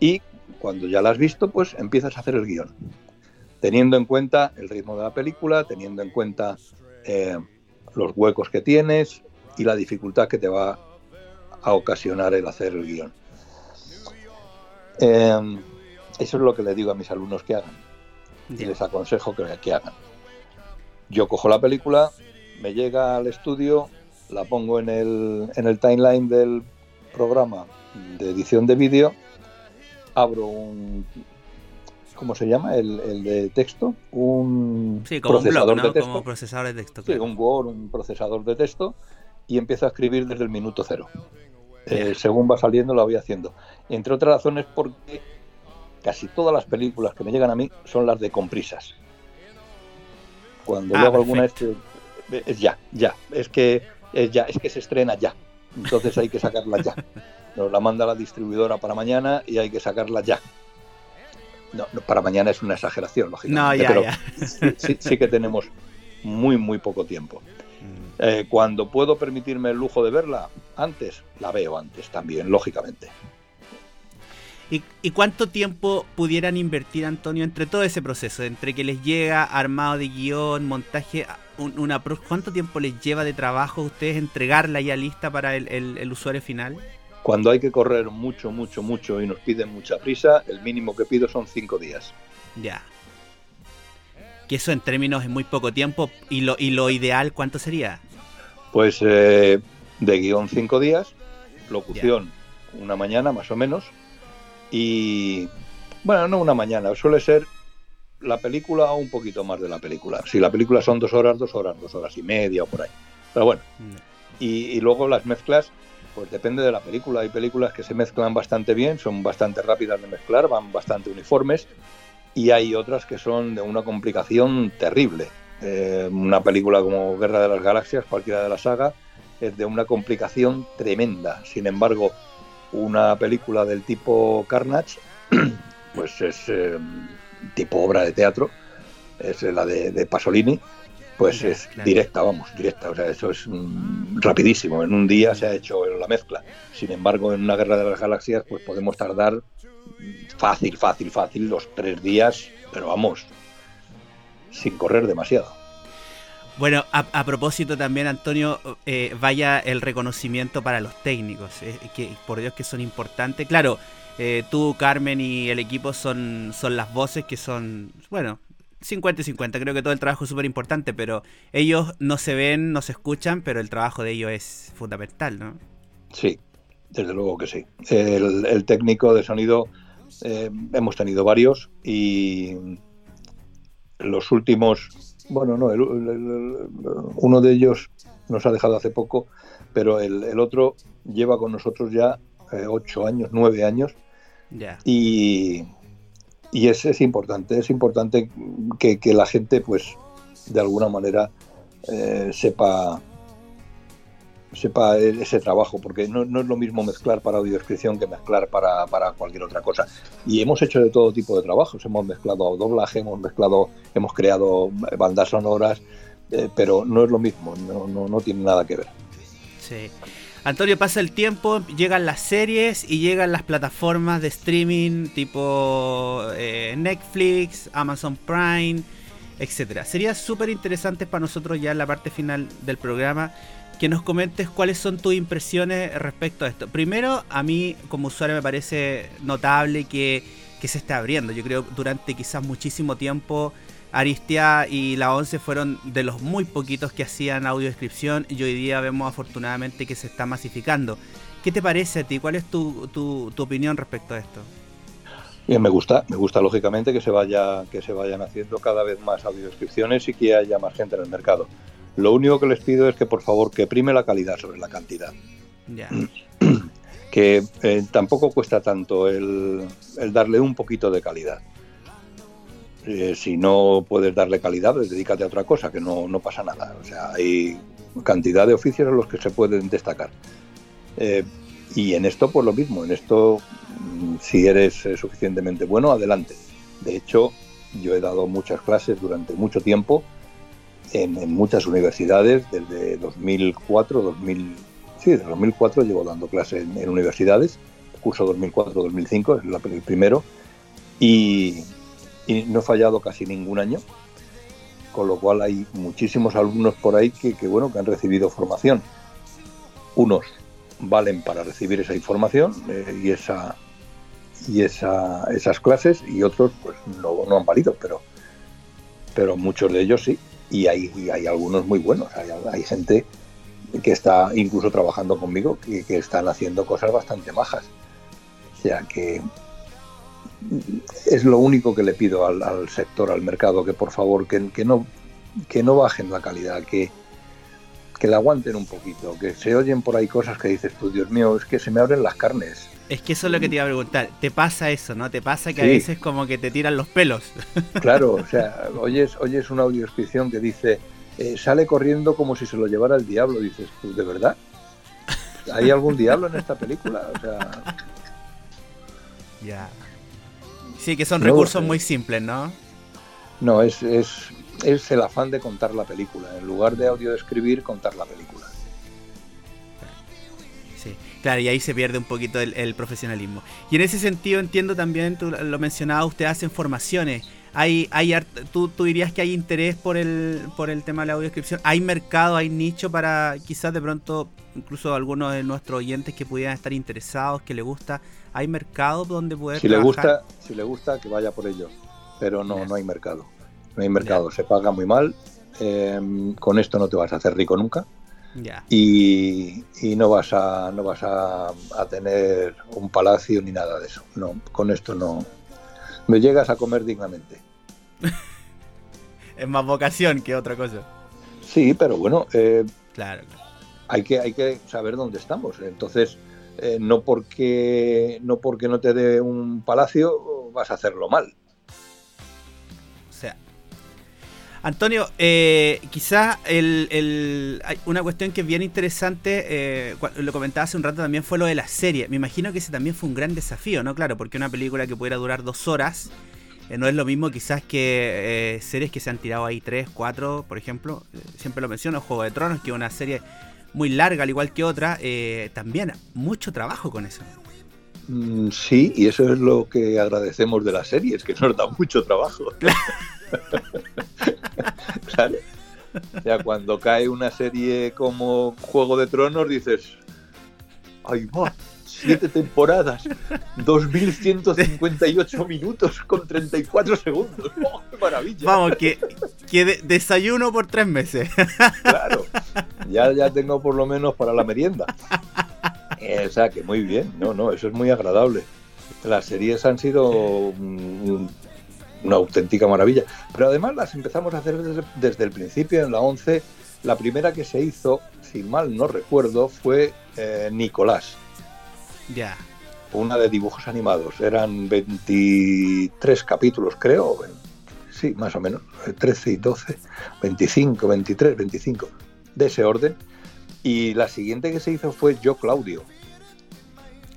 A: Y cuando ya la has visto, pues empiezas a hacer el guion teniendo en cuenta el ritmo de la película, teniendo en cuenta eh, los huecos que tienes y la dificultad que te va a ocasionar el hacer el guion. Eh, eso es lo que le digo a mis alumnos que hagan. Y les aconsejo que, que hagan. Yo cojo la película, me llega al estudio, la pongo en el, en el timeline del programa de edición de vídeo, abro un, ¿cómo se llama? El, el de texto, un
B: sí, como procesador un blog, ¿no? de texto. Como procesador de texto.
A: Claro. Sí, un Word, un procesador de texto, y empiezo a escribir desde el minuto cero. Eh, según va saliendo, lo voy haciendo. Entre otras razones, porque casi todas las películas que me llegan a mí son las de comprisas. Cuando ah, yo hago alguna este, es ya, ya, es que es ya, es que se estrena ya. Entonces hay que sacarla ya. Nos la manda la distribuidora para mañana y hay que sacarla ya. No, no, para mañana es una exageración, lógicamente.
B: No, ya,
A: pero
B: ya.
A: Sí, sí, que tenemos muy, muy poco tiempo.
B: Mm.
A: Eh, cuando puedo permitirme el lujo de verla antes, la veo antes también, lógicamente.
B: ¿Y, ¿Y, cuánto tiempo pudieran invertir, Antonio, entre todo ese proceso? Entre que les llega armado de guion, montaje, un, una ¿cuánto tiempo les lleva de trabajo a ustedes entregarla ya lista para el, el, el usuario final?
A: Cuando hay que correr mucho, mucho, mucho y nos piden mucha prisa, el mínimo que pido son cinco días.
B: Ya. Que eso en términos es muy poco tiempo. ¿Y lo, y lo ideal cuánto sería?
A: Pues eh, de guion cinco días, locución ya. una mañana más o menos. Y bueno, no una mañana, suele ser la película o un poquito más de la película. Si la película son dos horas, dos horas, dos horas y media o por ahí. Pero bueno. Y, y luego las mezclas, pues depende de la película. Hay películas que se mezclan bastante bien, son bastante rápidas de mezclar, van bastante uniformes. Y hay otras que son de una complicación terrible. Eh, una película como Guerra de las Galaxias, cualquiera de la saga, es de una complicación tremenda. Sin embargo, una película del tipo Carnage, pues es eh, tipo obra de teatro, es la de, de Pasolini, pues es directa, vamos, directa. O sea, eso es mm, rapidísimo. En un día se ha hecho la mezcla. Sin embargo, en una guerra de las galaxias, pues podemos tardar fácil, fácil, fácil los tres días, pero vamos, sin correr demasiado.
B: Bueno, a, propósito también, Antonio, eh, vaya el reconocimiento para los técnicos, eh, que por Dios que son importantes. Claro, eh, tú, Carmen y el equipo son, son las voces que son, bueno, 50 y 50, creo que todo el trabajo es súper importante, pero ellos no se ven, no se escuchan, pero el trabajo de ellos es fundamental, ¿no?
A: Sí, desde luego que sí. El, técnico de sonido hemos tenido varios y los últimos bueno, no, uno de ellos nos ha dejado hace poco, pero el, otro lleva con nosotros ya eh, ocho años, nueve años. Y, y es, es, importante, es importante que, la gente, pues, de alguna manera eh, sepa sepa ese trabajo, porque no, es lo mismo mezclar para audiodescripción que mezclar para, cualquier otra cosa. Y hemos hecho de todo tipo de trabajos, hemos mezclado doblaje, hemos mezclado, hemos creado bandas sonoras, eh, pero no es lo mismo, no, no, tiene nada que ver.
B: Sí. Antonio, pasa el tiempo, llegan las series y llegan las plataformas de streaming tipo eh, Netflix, Amazon Prime, etcétera. Sería súper interesante para nosotros ya en la parte final del programa que nos comentes cuáles son tus impresiones respecto a esto. Primero, a mí como usuario me parece notable que, se está abriendo. Yo creo durante quizás muchísimo tiempo Aristia y la 11 fueron de los muy poquitos que hacían audiodescripción y hoy día vemos afortunadamente que se está masificando. ¿Qué te parece a ti? ¿Cuál es tu, tu, opinión respecto a esto?
A: Bien, me gusta, me gusta lógicamente que se vaya, que se vayan haciendo cada vez más audiodescripciones y que haya más gente en el mercado. Lo único que les pido es que por favor que prime la calidad sobre la cantidad. que eh, tampoco cuesta tanto el, darle un poquito de calidad. Eh, si no puedes darle calidad, pues dedícate a otra cosa, que no, pasa nada. O sea, hay cantidad de oficios en los que se pueden destacar. Eh, y en esto, pues lo mismo. En esto, mm, si eres suficientemente bueno, adelante. De hecho, yo he dado muchas clases durante mucho tiempo en, muchas universidades desde 2004, 2000, sí, desde 2004 llevo dando clases en, universidades, curso 2004-2005 es el primero, y, no he fallado casi ningún año, con lo cual hay muchísimos alumnos por ahí que, bueno, que han recibido formación. Unos valen para recibir esa información eh, y esa y esa, esas clases y otros pues no, no han valido, pero pero muchos de ellos sí y hay, hay algunos muy buenos. Hay, gente que está incluso trabajando conmigo que, que, están haciendo cosas bastante majas. O sea que es lo único que le pido al, sector, al mercado, que por favor que, que, no, que no bajen la calidad, que, que la aguanten un poquito, que se oyen por ahí cosas que dices tú, Dios mío, es que se me abren las carnes.
B: Es que eso es lo que te iba a preguntar. ¿Te pasa eso, no? ¿Te pasa que a veces como que te tiran los pelos?
A: Claro, o sea, oyes, oyes una audiodescripción que dice, eh, sale corriendo como si se lo llevara el diablo. Dices, ¿tú de verdad? ¿Hay algún diablo en esta película? O sea...
B: Ya. Sí, que son recursos muy simples, ¿no?
A: No, es, es, es el afán de contar la película. En lugar de audiodescribir, contar la película.
B: Claro, y ahí se pierde un poquito el, profesionalismo. Y en ese sentido entiendo también, tú lo mencionabas, ustedes hacen formaciones. Hay, hay ¿tú, ¿Tú dirías que hay interés por el, por el tema de la audiodescripción? ¿Hay mercado, hay nicho para quizás de pronto, incluso algunos de nuestros oyentes que pudieran estar interesados, que le gusta? ¿Hay mercado donde poder
A: si le gusta Si le gusta, que vaya por ello. Pero no, no hay mercado. No hay mercado. Se paga muy mal. Em, con esto no te vas a hacer rico nunca. Y, no vas a no vas a, tener un palacio ni nada de eso. No, con esto no. Me llegas a comer dignamente.
B: es más vocación que otra cosa.
A: Sí, pero bueno, eh,
B: Claro.
A: hay que, hay que saber dónde estamos. Entonces, eh, no, porque, no porque no te dé un palacio vas a hacerlo mal.
B: Antonio, eh, quizás el, una cuestión que es bien interesante, eh, lo comentaba hace un rato también, fue lo de la serie. Me imagino que ese también fue un gran desafío, ¿no? Claro, porque una película que pudiera durar dos horas eh, no es lo mismo quizás que eh, series que se han tirado ahí tres, cuatro, por ejemplo. Eh, siempre lo menciono, Juego de Tronos, que es una serie muy larga, al igual que otra. eh, también mucho trabajo con eso.
A: Mm, Sí, y eso es lo que agradecemos de las series, que nos da mucho trabajo. claro. O sea, cuando cae una serie como Juego de Tronos, dices, ¡ay, va! Siete temporadas, 2.158 minutos con 34 segundos. ¡Oh, qué maravilla!
B: Vamos, que, que de- desayuno por tres meses.
A: Claro, ya, ya tengo por lo menos para la merienda. Eh, O sea, que muy bien, no, no, eso es muy agradable. Las series han sido un- una auténtica maravilla, pero además las empezamos a hacer desde, desde el principio, en la 11. La primera que se hizo, si mal no recuerdo, fue eh, Nicolás,
B: ya.
A: una de dibujos animados. Eran 23 capítulos, creo. Sí, más o menos. eh, 13 y 12, 25, 23, 25, de ese orden. Y la siguiente que se hizo fue Yo Claudio.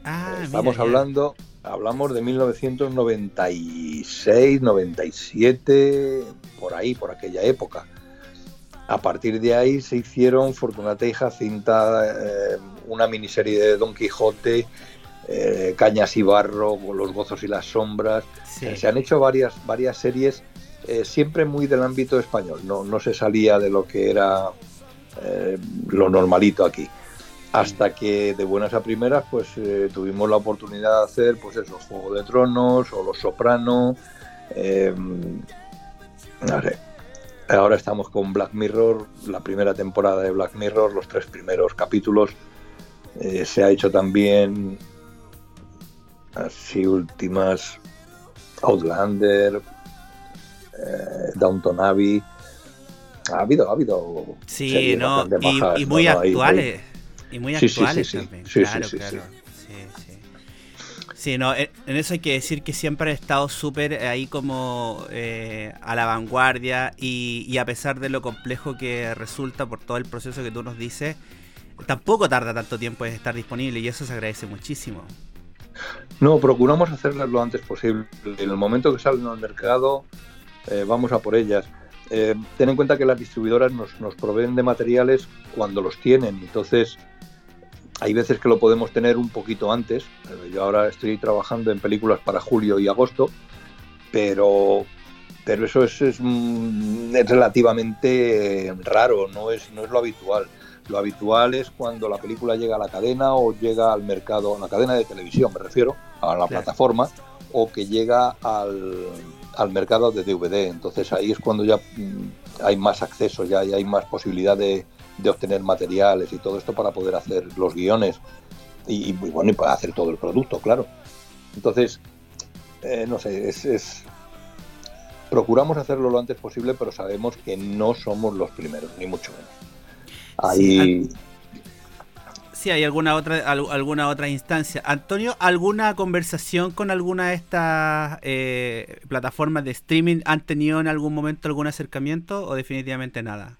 B: Ah,
A: Estamos
B: mira, ya.
A: Hablamos de 1996, 97, por ahí, por aquella época. A partir de ahí se hicieron Fortunata y Jacinta, eh, una miniserie de Don Quijote, eh, Cañas y Barro, Los Gozos y las Sombras.
B: Sí.
A: Eh, Se han hecho varias, varias series, eh, siempre muy del ámbito español, no, no se salía de lo que era eh, lo normalito aquí. Hasta que de buenas a primeras, pues eh, tuvimos la oportunidad de hacer, pues eso, Juego de Tronos o Los Soprano. eh, no sé. Ahora estamos con Black Mirror, la primera temporada de Black Mirror, los tres primeros capítulos. Eh, se ha hecho también así últimas Outlander, eh, Downton Abbey. Ha habido, ha habido.
B: Sí, no, y, muy actuales. Y muy
A: Sí, sí, sí,
B: actuales
A: sí.
B: también. Claro, claro. Sí, sí. Sí, no, en en eso hay que decir que siempre he estado súper ahí como eh, a la vanguardia y, y a pesar de lo complejo que resulta por todo el proceso que tú nos dices, tampoco tarda tanto tiempo en estar disponible y eso se agradece muchísimo.
A: No, procuramos hacerlas lo antes posible. En el momento que salen al mercado, eh, vamos a por ellas. Eh, ten en cuenta que las distribuidoras nos, nos proveen de materiales cuando los tienen. Entonces, hay veces que lo podemos tener un poquito antes. Eh, Yo ahora estoy trabajando en películas para julio y agosto, pero, pero eso es, es, mm, es relativamente raro, no es, no es lo habitual. Lo habitual es cuando la película llega a la cadena o llega al mercado, a la cadena de televisión me refiero, a la plataforma, o que llega al, al mercado de DVD. Entonces ahí es cuando ya mm, hay más acceso, ya hay más posibilidad de, de obtener materiales y todo esto para poder hacer los guiones y, y, bueno, y para hacer todo el producto, claro. Entonces, eh, no sé, es, es- procuramos hacerlo lo antes posible, pero sabemos que no somos los primeros, ni mucho menos. Ahí,
B: Sí, hay alguna otra al- alguna otra instancia. Antonio, ¿alguna conversación con alguna de estas eh, plataformas de streaming han tenido en algún momento algún acercamiento o definitivamente nada?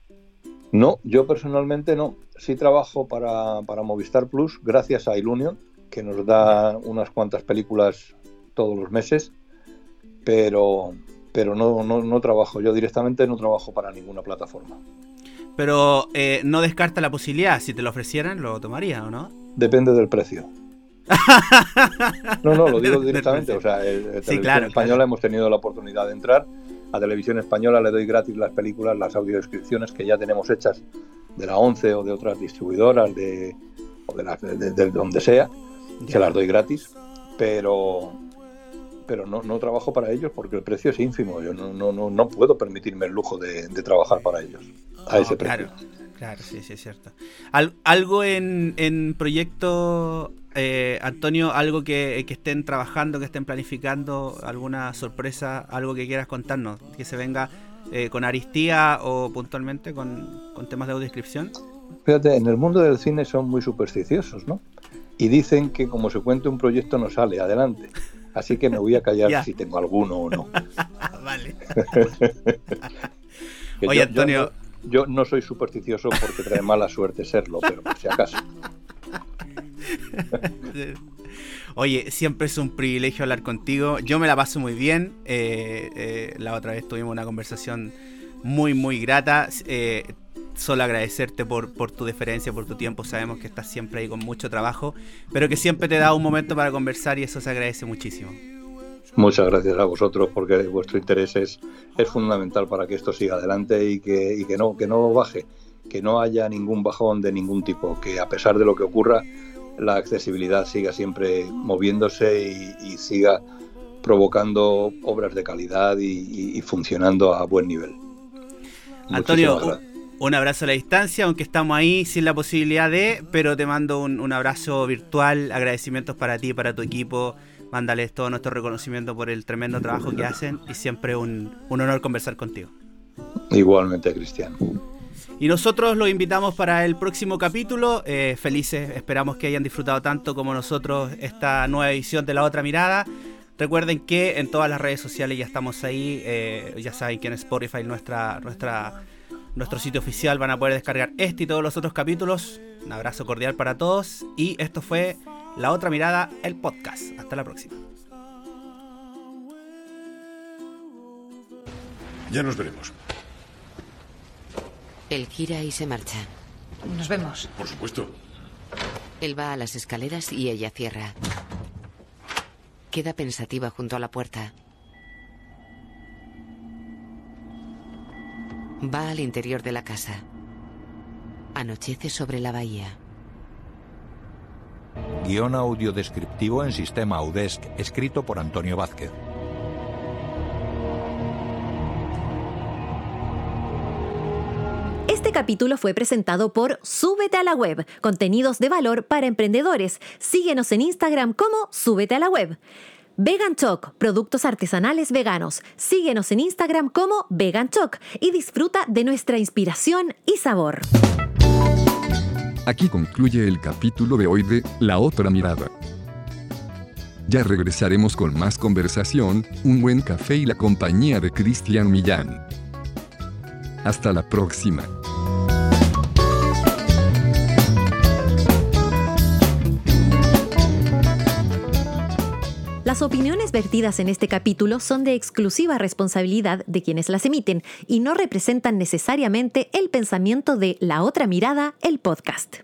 A: No, yo personalmente no. Sí trabajo para, para Movistar Plus gracias a Ilunion, que nos da unas cuantas películas todos los meses, pero, pero no, no, no trabajo. Yo directamente no trabajo para ninguna plataforma.
B: Pero eh, no descarta la posibilidad, si te lo ofrecieran, lo tomaría o no?
A: Depende del precio. No, no, lo digo directamente. O sea,
B: claro,
A: Española
B: claro.
A: hemos tenido la oportunidad de entrar. A Televisión Española le doy gratis las películas, las audiodescripciones que ya tenemos hechas de la 11 o de otras distribuidoras de, o de, las- de- de- de donde sea. Se las doy gratis, pero pero no, no trabajo para ellos porque el precio es ínfimo. Yo no, no, no, no puedo permitirme el lujo de, de trabajar para ellos a ese
B: No,
A: precio.
B: claro, claro, sí, sí, es cierto. Al- ¿Algo en, en proyecto eh, Antonio, algo que, que, estén trabajando, que estén planificando, alguna sorpresa, algo que quieras contarnos, que se venga eh, con Aristía o puntualmente con, con temas de audiodescripción.
A: Fíjate, en el mundo del cine son muy supersticiosos, ¿no? Y dicen que como se cuente un proyecto no sale adelante. Así que me voy a callar si tengo alguno o no. vale.
B: Oye, Antonio.
A: Yo no, soy supersticioso porque trae mala suerte serlo, pero por si acaso.
B: Oye, siempre es un privilegio hablar contigo. Yo me la paso muy bien. Eh, eh, la otra vez tuvimos una conversación muy, muy grata. Eh, solo agradecerte por, por tu deferencia, por tu tiempo. Sabemos que estás siempre ahí con mucho trabajo, pero que siempre te da un momento para conversar y eso se agradece muchísimo.
A: Muchas gracias a vosotros porque vuestro interés es, es fundamental para que esto siga adelante y que, y que, no, que no baje, que no haya ningún bajón de ningún tipo, que a pesar de lo que ocurra, la accesibilidad siga siempre moviéndose y, siga provocando obras de calidad y, y funcionando a buen nivel.
B: Antonio, un abrazo a la distancia, aunque estamos ahí sin la posibilidad de, pero te mando un, abrazo virtual, agradecimientos para ti, para tu equipo, mándales todo nuestro reconocimiento por el tremendo trabajo que hacen y siempre un, honor conversar contigo.
A: Igualmente, Cristian.
B: Y nosotros los invitamos para el próximo capítulo. Eh, felices, esperamos que hayan disfrutado tanto como nosotros esta nueva edición de La Otra Mirada. Recuerden que en todas las redes sociales ya estamos ahí. Eh, ya saben que en Spotify nuestra, nuestra nuestro sitio oficial van a poder descargar este y todos los otros capítulos. Un abrazo cordial para todos y esto fue La Otra Mirada, el podcast. Hasta la próxima.
L: Ya nos veremos.
K: Él gira y se marcha.
M: Nos vemos.
L: Por supuesto.
K: Él va a las escaleras y ella cierra. Queda pensativa junto a la puerta. Va al interior de la casa. Anochece sobre la bahía.
N: Guión audio descriptivo en sistema Audesc, escrito por Antonio Vázquez.
F: Este capítulo fue presentado por Súbete a la Web, contenidos de valor para emprendedores. Síguenos en Instagram como Súbete a la Web. Vegan Choc, productos artesanales veganos. Síguenos en Instagram como Vegan Choc y disfruta de nuestra inspiración y sabor.
E: Aquí concluye el capítulo de hoy de La otra mirada. Ya regresaremos con más conversación, un buen café y la compañía de Cristian Millán. Hasta la próxima.
F: Las opiniones vertidas en este capítulo son de exclusiva responsabilidad de quienes las emiten y no representan necesariamente el pensamiento de La Otra Mirada, el podcast.